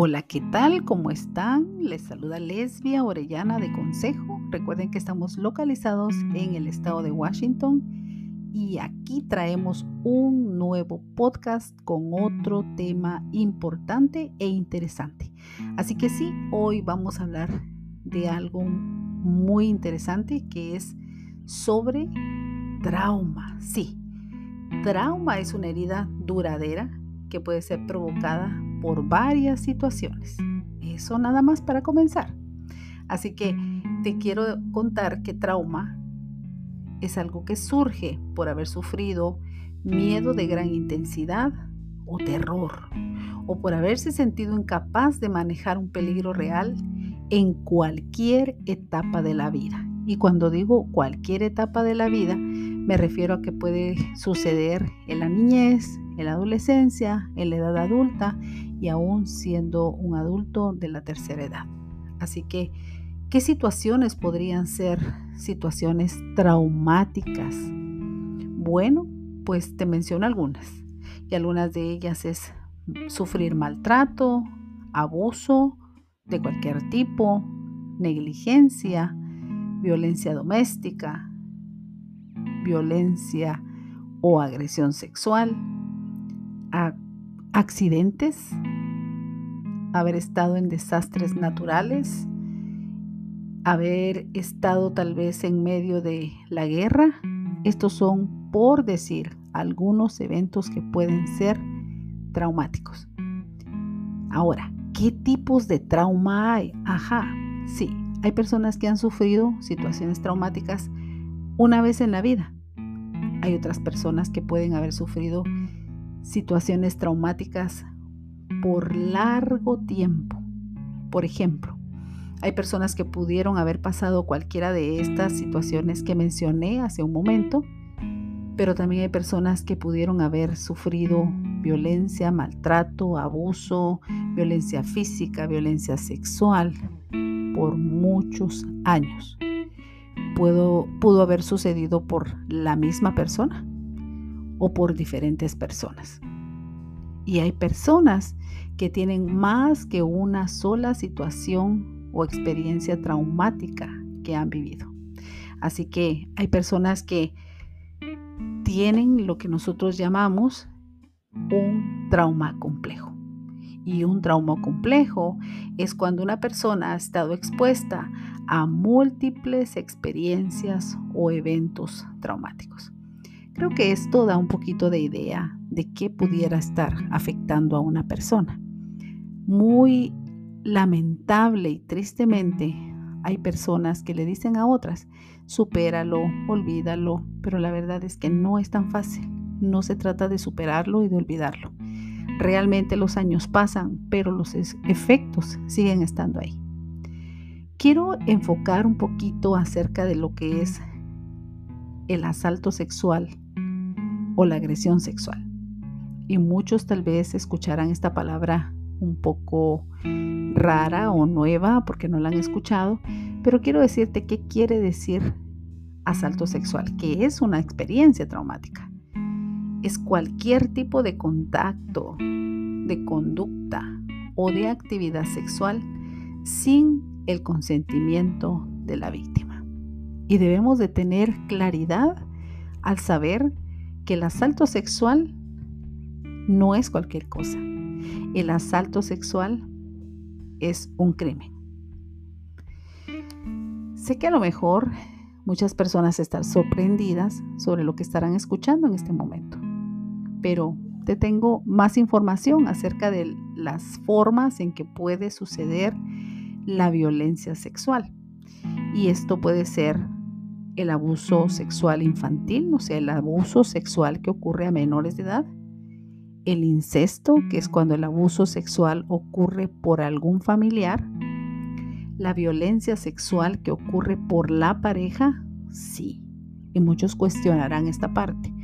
Hola, ¿qué tal? ¿Cómo están? Les saluda Lesbia Orellana de Consejo. Recuerden que estamos localizados en el estado de Washington y aquí traemos un nuevo podcast con otro tema importante e interesante. Así que sí, hoy vamos a hablar de algo muy interesante que es sobre trauma. Sí, trauma es una herida duradera que puede ser provocada por varias situaciones. Eso nada más para comenzar. Así que te quiero contar que trauma es algo que surge por haber sufrido miedo de gran intensidad o terror, o por haberse sentido incapaz de manejar un peligro real en cualquier etapa de la vida. Y cuando digo cualquier etapa de la vida, me refiero a que puede suceder en la niñez, en la adolescencia, en la edad adulta y aún siendo un adulto de la tercera edad. Así que, ¿qué situaciones podrían ser situaciones traumáticas? Bueno, pues te menciono algunas. Y algunas de ellas es sufrir maltrato, abuso de cualquier tipo, negligencia, violencia doméstica, violencia o agresión sexual, accidentes, haber estado en desastres naturales, haber estado tal vez en medio de la guerra. Estos son, por decir, algunos eventos que pueden ser traumáticos. Ahora, ¿qué tipos de trauma hay? Ajá, sí, hay personas que han sufrido situaciones traumáticas una vez en la vida. Hay otras personas que pueden haber sufrido situaciones traumáticas por largo tiempo. Por ejemplo, hay personas que pudieron haber pasado cualquiera de estas situaciones que mencioné hace un momento, pero también hay personas que pudieron haber sufrido violencia, maltrato, abuso, violencia física, violencia sexual por muchos años. Pudo, haber sucedido por la misma persona o por diferentes personas. Y hay personas que tienen más que una sola situación o experiencia traumática que han vivido. Así que hay personas que tienen lo que nosotros llamamos un trauma complejo. Y un trauma complejo es cuando una persona ha estado expuesta a múltiples experiencias o eventos traumáticos. Creo que esto da un poquito de idea de qué pudiera estar afectando a una persona. Muy lamentable y tristemente hay personas que le dicen a otras, supéralo, olvídalo, pero la verdad es que no es tan fácil. No se trata de superarlo y de olvidarlo. Realmente los años pasan, pero los efectos siguen estando ahí. Quiero enfocar un poquito acerca de lo que es el asalto sexual o la agresión sexual. Y muchos tal vez escucharán esta palabra un poco rara o nueva porque no la han escuchado, pero quiero decirte qué quiere decir asalto sexual, que es una experiencia traumática. Es cualquier tipo de contacto, de conducta o de actividad sexual sin el consentimiento de la víctima. Y debemos de tener claridad al saber que el asalto sexual no es cualquier cosa. El asalto sexual es un crimen. Sé que a lo mejor muchas personas están sorprendidas sobre lo que estarán escuchando en este momento, pero te tengo más información acerca de las formas en que puede suceder la violencia sexual. Y esto puede ser el abuso sexual infantil, o sea, el abuso sexual que ocurre a menores de edad, el incesto, que es cuando el abuso sexual ocurre por algún familiar, la violencia sexual que ocurre por la pareja, sí, y muchos cuestionarán esta parte,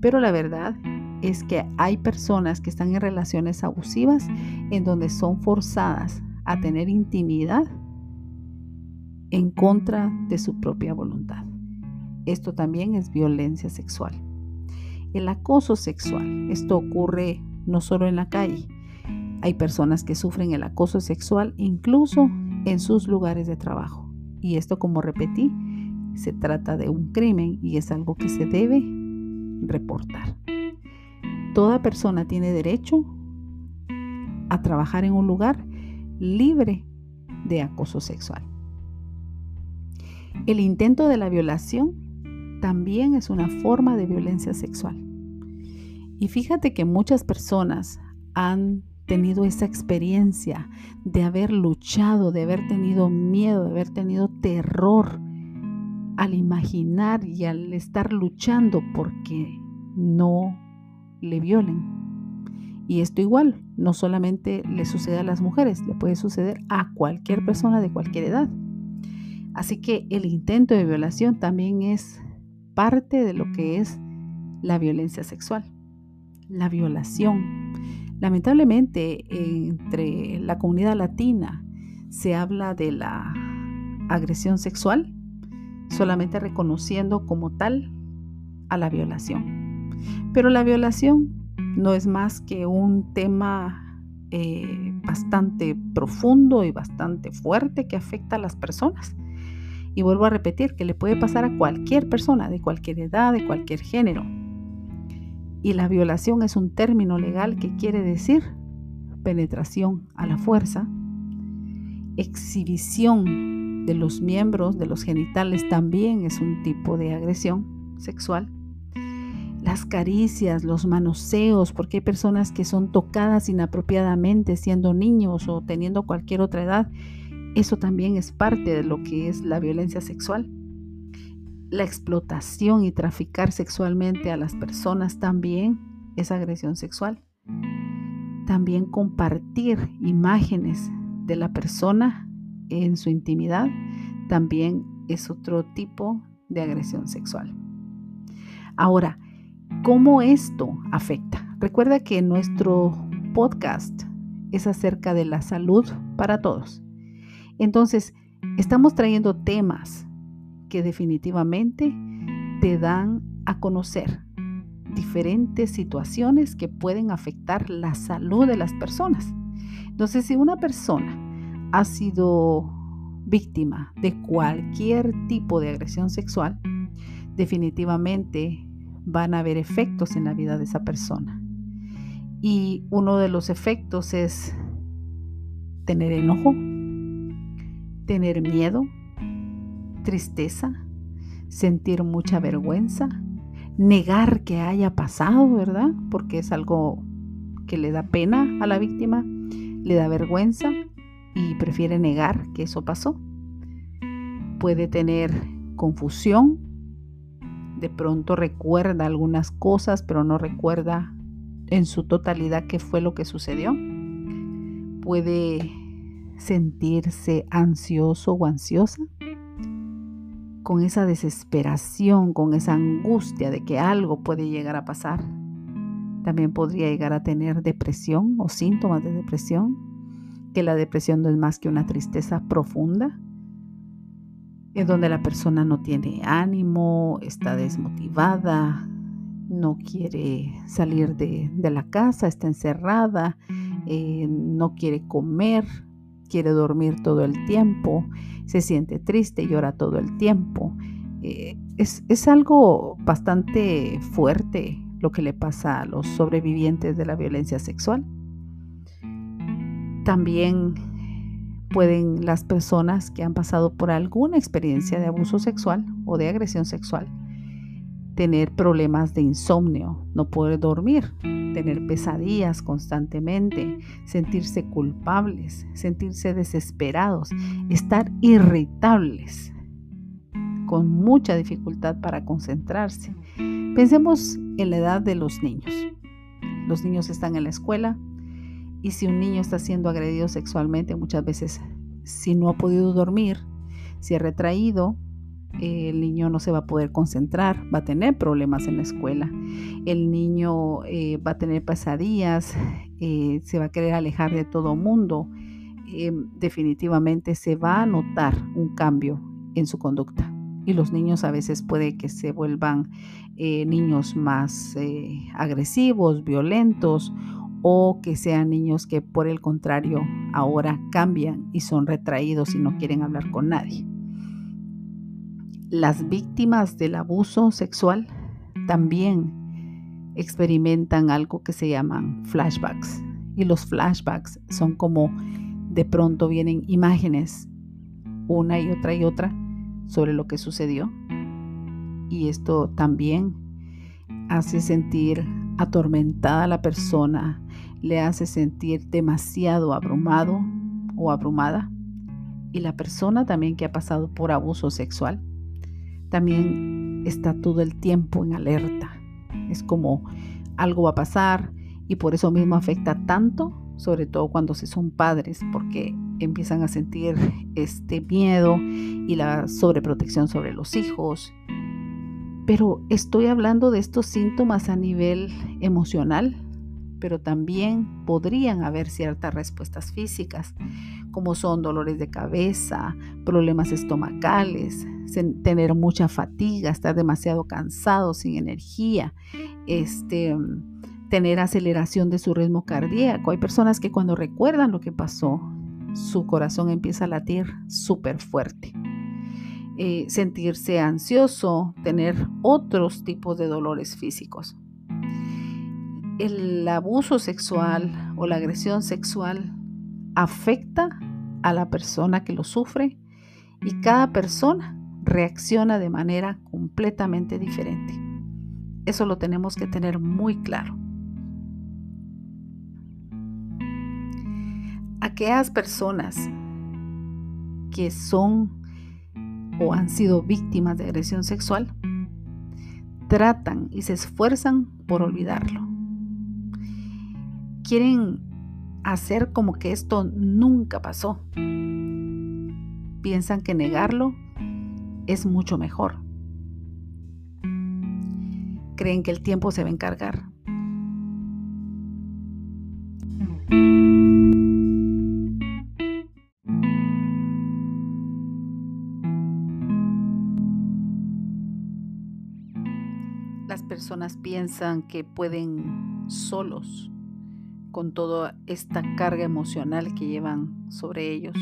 pero la verdad es que hay personas que están en relaciones abusivas en donde son forzadas a tener intimidad en contra de su propia voluntad. Esto también es violencia sexual. El acoso sexual, esto ocurre no solo en la calle, Hay personas que sufren el acoso sexual incluso en sus lugares de trabajo. Y esto, como repetí, se trata de un crimen y es algo que se debe reportar. Toda persona tiene derecho a trabajar en un lugar libre de acoso sexual. El intento de la violación también es una forma de violencia sexual. Y fíjate que muchas personas han tenido esa experiencia de haber luchado, de haber tenido miedo, de haber tenido terror al imaginar y al estar luchando porque no le violen. Y esto igual, no solamente le sucede a las mujeres, le puede suceder a cualquier persona de cualquier edad. Así que el intento de violación también es parte de lo que es la violencia sexual, la violación. Lamentablemente, entre la comunidad latina se habla de la agresión sexual solamente reconociendo como tal a la violación. Pero la violación no es más que un tema eh, bastante profundo y bastante fuerte que afecta a las personas. Y vuelvo a repetir que le puede pasar a cualquier persona, de cualquier edad, de cualquier género. Y la violación es un término legal que quiere decir penetración a la fuerza, exhibición de los miembros, de los genitales también es un tipo de agresión sexual. Las caricias, los manoseos, porque hay personas que son tocadas inapropiadamente siendo niños o teniendo cualquier otra edad. Eso también es parte de lo que es la violencia sexual la explotación y traficar sexualmente a las personas también es agresión sexual. También compartir imágenes de la persona en su intimidad también es otro tipo de agresión sexual. Ahora, ¿cómo esto afecta? Recuerda que nuestro podcast es acerca de la salud para todos. Entonces, estamos trayendo temas que definitivamente te dan a conocer diferentes situaciones que pueden afectar la salud de las personas. Entonces, si una persona ha sido víctima de cualquier tipo de agresión sexual, definitivamente van a haber efectos en la vida de esa persona. Y uno de los efectos es tener enojo, tener miedo, tristeza, sentir mucha vergüenza, negar que haya pasado, ¿verdad? Porque es algo que le da pena a la víctima, le da vergüenza y prefiere negar que eso pasó. Puede tener confusión, de pronto recuerda algunas cosas, pero no recuerda en su totalidad qué fue lo que sucedió. Puede sentirse ansioso o ansiosa con esa desesperación, con esa angustia de que algo puede llegar a pasar. También podría llegar a tener depresión o síntomas de depresión, que la depresión no es más que una tristeza profunda, en donde la persona no tiene ánimo, está desmotivada, no quiere salir de, la casa, está encerrada, eh, no quiere comer, quiere dormir todo el tiempo, se siente triste, llora todo el tiempo. Eh, es, es algo bastante fuerte lo que le pasa a los sobrevivientes de la violencia sexual. También pueden las personas que han pasado por alguna experiencia de abuso sexual o de agresión sexual tener problemas de insomnio, no poder dormir, tener pesadillas constantemente, sentirse culpables, sentirse desesperados, estar irritables, con mucha dificultad para concentrarse. Pensemos en la edad de los niños. Los niños están en la escuela y si un niño está siendo agredido sexualmente, muchas veces si no ha podido dormir, si ha retraído, el niño no se va a poder concentrar, va a tener problemas en la escuela, el niño eh, va a tener pesadillas, eh, se va a querer alejar de todo mundo, eh, definitivamente se va a notar un cambio en su conducta. Y los niños a veces puede que se vuelvan niños más agresivos, violentos o que sean niños que por el contrario ahora cambian y son retraídos y no quieren hablar con nadie. Las víctimas del abuso sexual también experimentan algo que se llaman flashbacks. Y los flashbacks son como de pronto vienen imágenes, una y otra y otra, sobre lo que sucedió. Y esto también hace sentir atormentada a la persona, le hace sentir demasiado abrumado o abrumada. Y la persona también que ha pasado por abuso sexual, también está todo el tiempo en alerta es como algo va a pasar y por eso mismo afecta tanto, sobre todo cuando se son padres, porque empiezan a sentir este miedo y la sobreprotección sobre los hijos. Pero estoy hablando de estos síntomas a nivel emocional, pero también podrían haber ciertas respuestas físicas, como son dolores de cabeza, problemas estomacales, tener mucha fatiga, estar demasiado cansado, sin energía, este, tener aceleración de su ritmo cardíaco. Hay personas que cuando recuerdan lo que pasó, su corazón empieza a latir súper fuerte. Eh, sentirse ansioso, tener otros tipos de dolores físicos. El abuso sexual o la agresión sexual afecta a la persona que lo sufre y cada persona reacciona de manera completamente diferente. Eso lo tenemos que tener muy claro. Aquellas personas que son o han sido víctimas de agresión sexual tratan y se esfuerzan por olvidarlo. Quieren hacer como que esto nunca pasó. Piensan que negarlo es mucho mejor. Creen que el tiempo se va a encargar. Las personas piensan que pueden solos con toda esta carga emocional que llevan sobre ellos.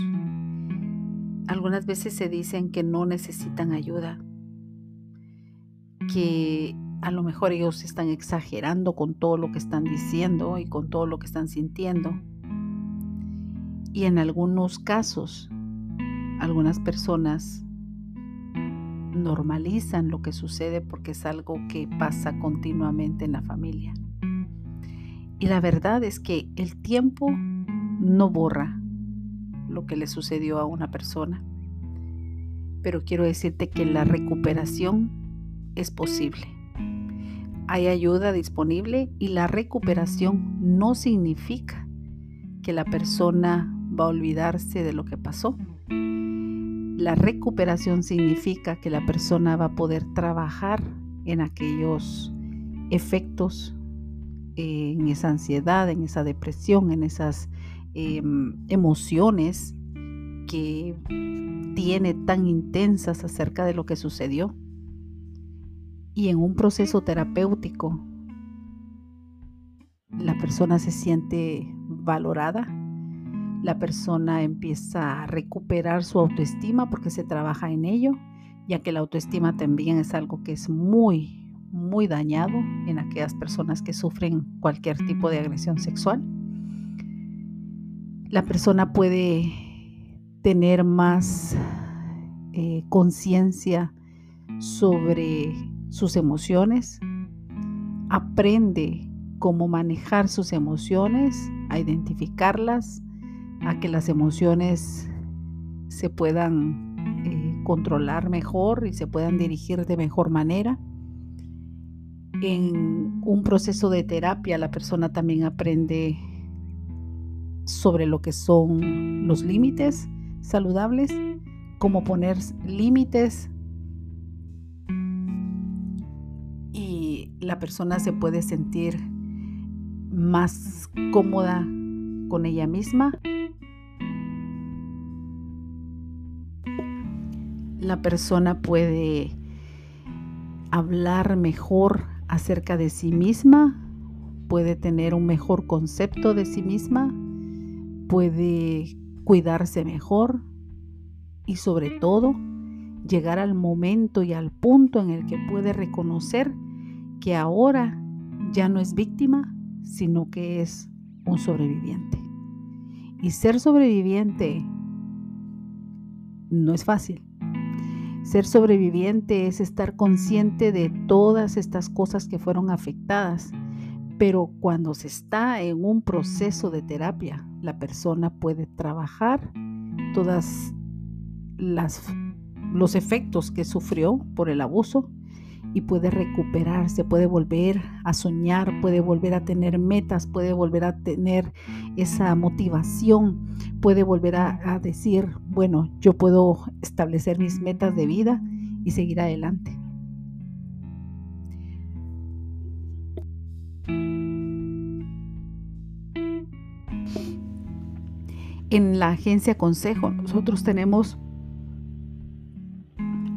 Algunas veces se dicen que no necesitan ayuda, que a lo mejor ellos están exagerando con todo lo que están diciendo y con todo lo que están sintiendo. Y en algunos casos, algunas personas normalizan lo que sucede porque es algo que pasa continuamente en la familia. Y la verdad es que el tiempo no borra lo que le sucedió a una persona. Pero quiero decirte que la recuperación es posible. Hay ayuda disponible y la recuperación no significa que la persona va a olvidarse de lo que pasó. La recuperación significa que la persona va a poder trabajar en aquellos efectos, en esa ansiedad, en esa depresión, en esas Em, emociones que tiene tan intensas acerca de lo que sucedió. Y en un proceso terapéutico, la persona se siente valorada, la persona empieza a recuperar su autoestima porque se trabaja en ello, ya que la autoestima también es algo que es muy, muy dañado en aquellas personas que sufren cualquier tipo de agresión sexual la persona puede tener más eh, conciencia sobre sus emociones, aprende cómo manejar sus emociones, a identificarlas, a que las emociones se puedan eh, controlar mejor y se puedan dirigir de mejor manera. En un proceso de terapia la persona también aprende sobre lo que son los límites saludables, cómo poner límites y la persona se puede sentir más cómoda con ella misma. La persona puede hablar mejor acerca de sí misma, puede tener un mejor concepto de sí misma, puede cuidarse mejor y sobre todo llegar al momento y al punto en el que puede reconocer que ahora ya no es víctima, sino que es un sobreviviente. Y ser sobreviviente no es fácil. Ser sobreviviente es estar consciente de todas estas cosas que fueron afectadas, pero cuando se está en un proceso de terapia, la persona puede trabajar todas las los efectos que sufrió por el abuso y puede recuperarse, puede volver a soñar, puede volver a tener metas, puede volver a tener esa motivación, puede volver a, decir, bueno, yo puedo establecer mis metas de vida y seguir adelante. En la agencia Consejo nosotros tenemos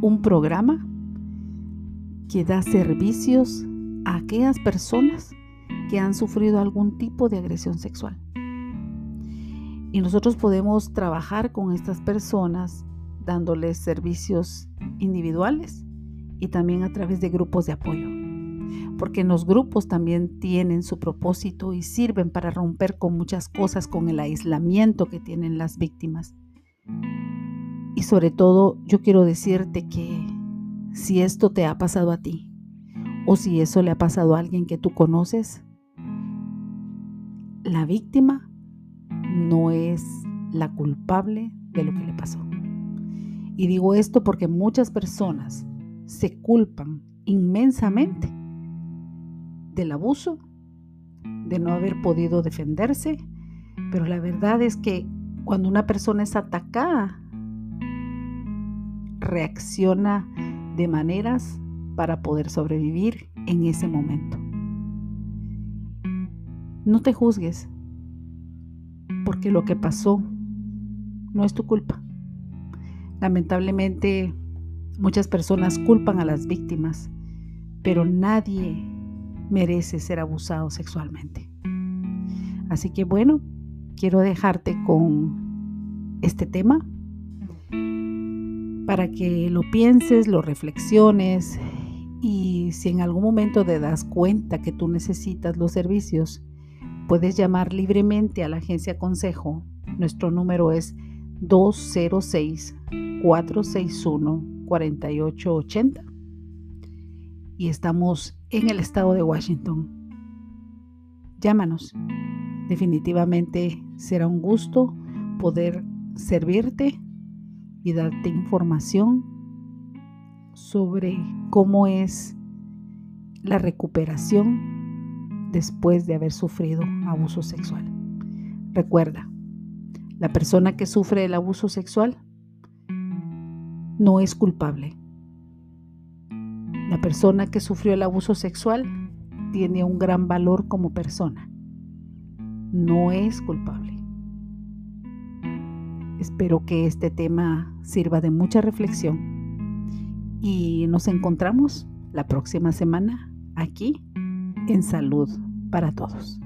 un programa que da servicios a aquellas personas que han sufrido algún tipo de agresión sexual. Y nosotros podemos trabajar con estas personas dándoles servicios individuales y también a través de grupos de apoyo. Porque los grupos también tienen su propósito y sirven para romper con muchas cosas, con el aislamiento que tienen las víctimas. Y sobre todo yo quiero decirte que si esto te ha pasado a ti o si eso le ha pasado a alguien que tú conoces, la víctima no es la culpable de lo que le pasó. Y digo esto porque muchas personas se culpan inmensamente del abuso, de no haber podido defenderse, pero la verdad es que cuando una persona es atacada reacciona de maneras para poder sobrevivir en ese momento. No te juzgues, porque lo que pasó no es tu culpa. Lamentablemente, muchas personas culpan a las víctimas, pero nadie merece ser abusado sexualmente. Así que bueno, quiero dejarte con este tema para que lo pienses, lo reflexiones y si en algún momento te das cuenta que tú necesitas los servicios, puedes llamar libremente a la agencia Consejo. Nuestro número es 206-461-4880 y estamos en el estado de Washington. Llámanos. Definitivamente será un gusto poder servirte y darte información sobre cómo es la recuperación después de haber sufrido abuso sexual. Recuerda, la persona que sufre el abuso sexual no es culpable. La persona que sufrió el abuso sexual tiene un gran valor como persona. No es culpable. Espero que este tema sirva de mucha reflexión y nos encontramos la próxima semana aquí en Salud para Todos.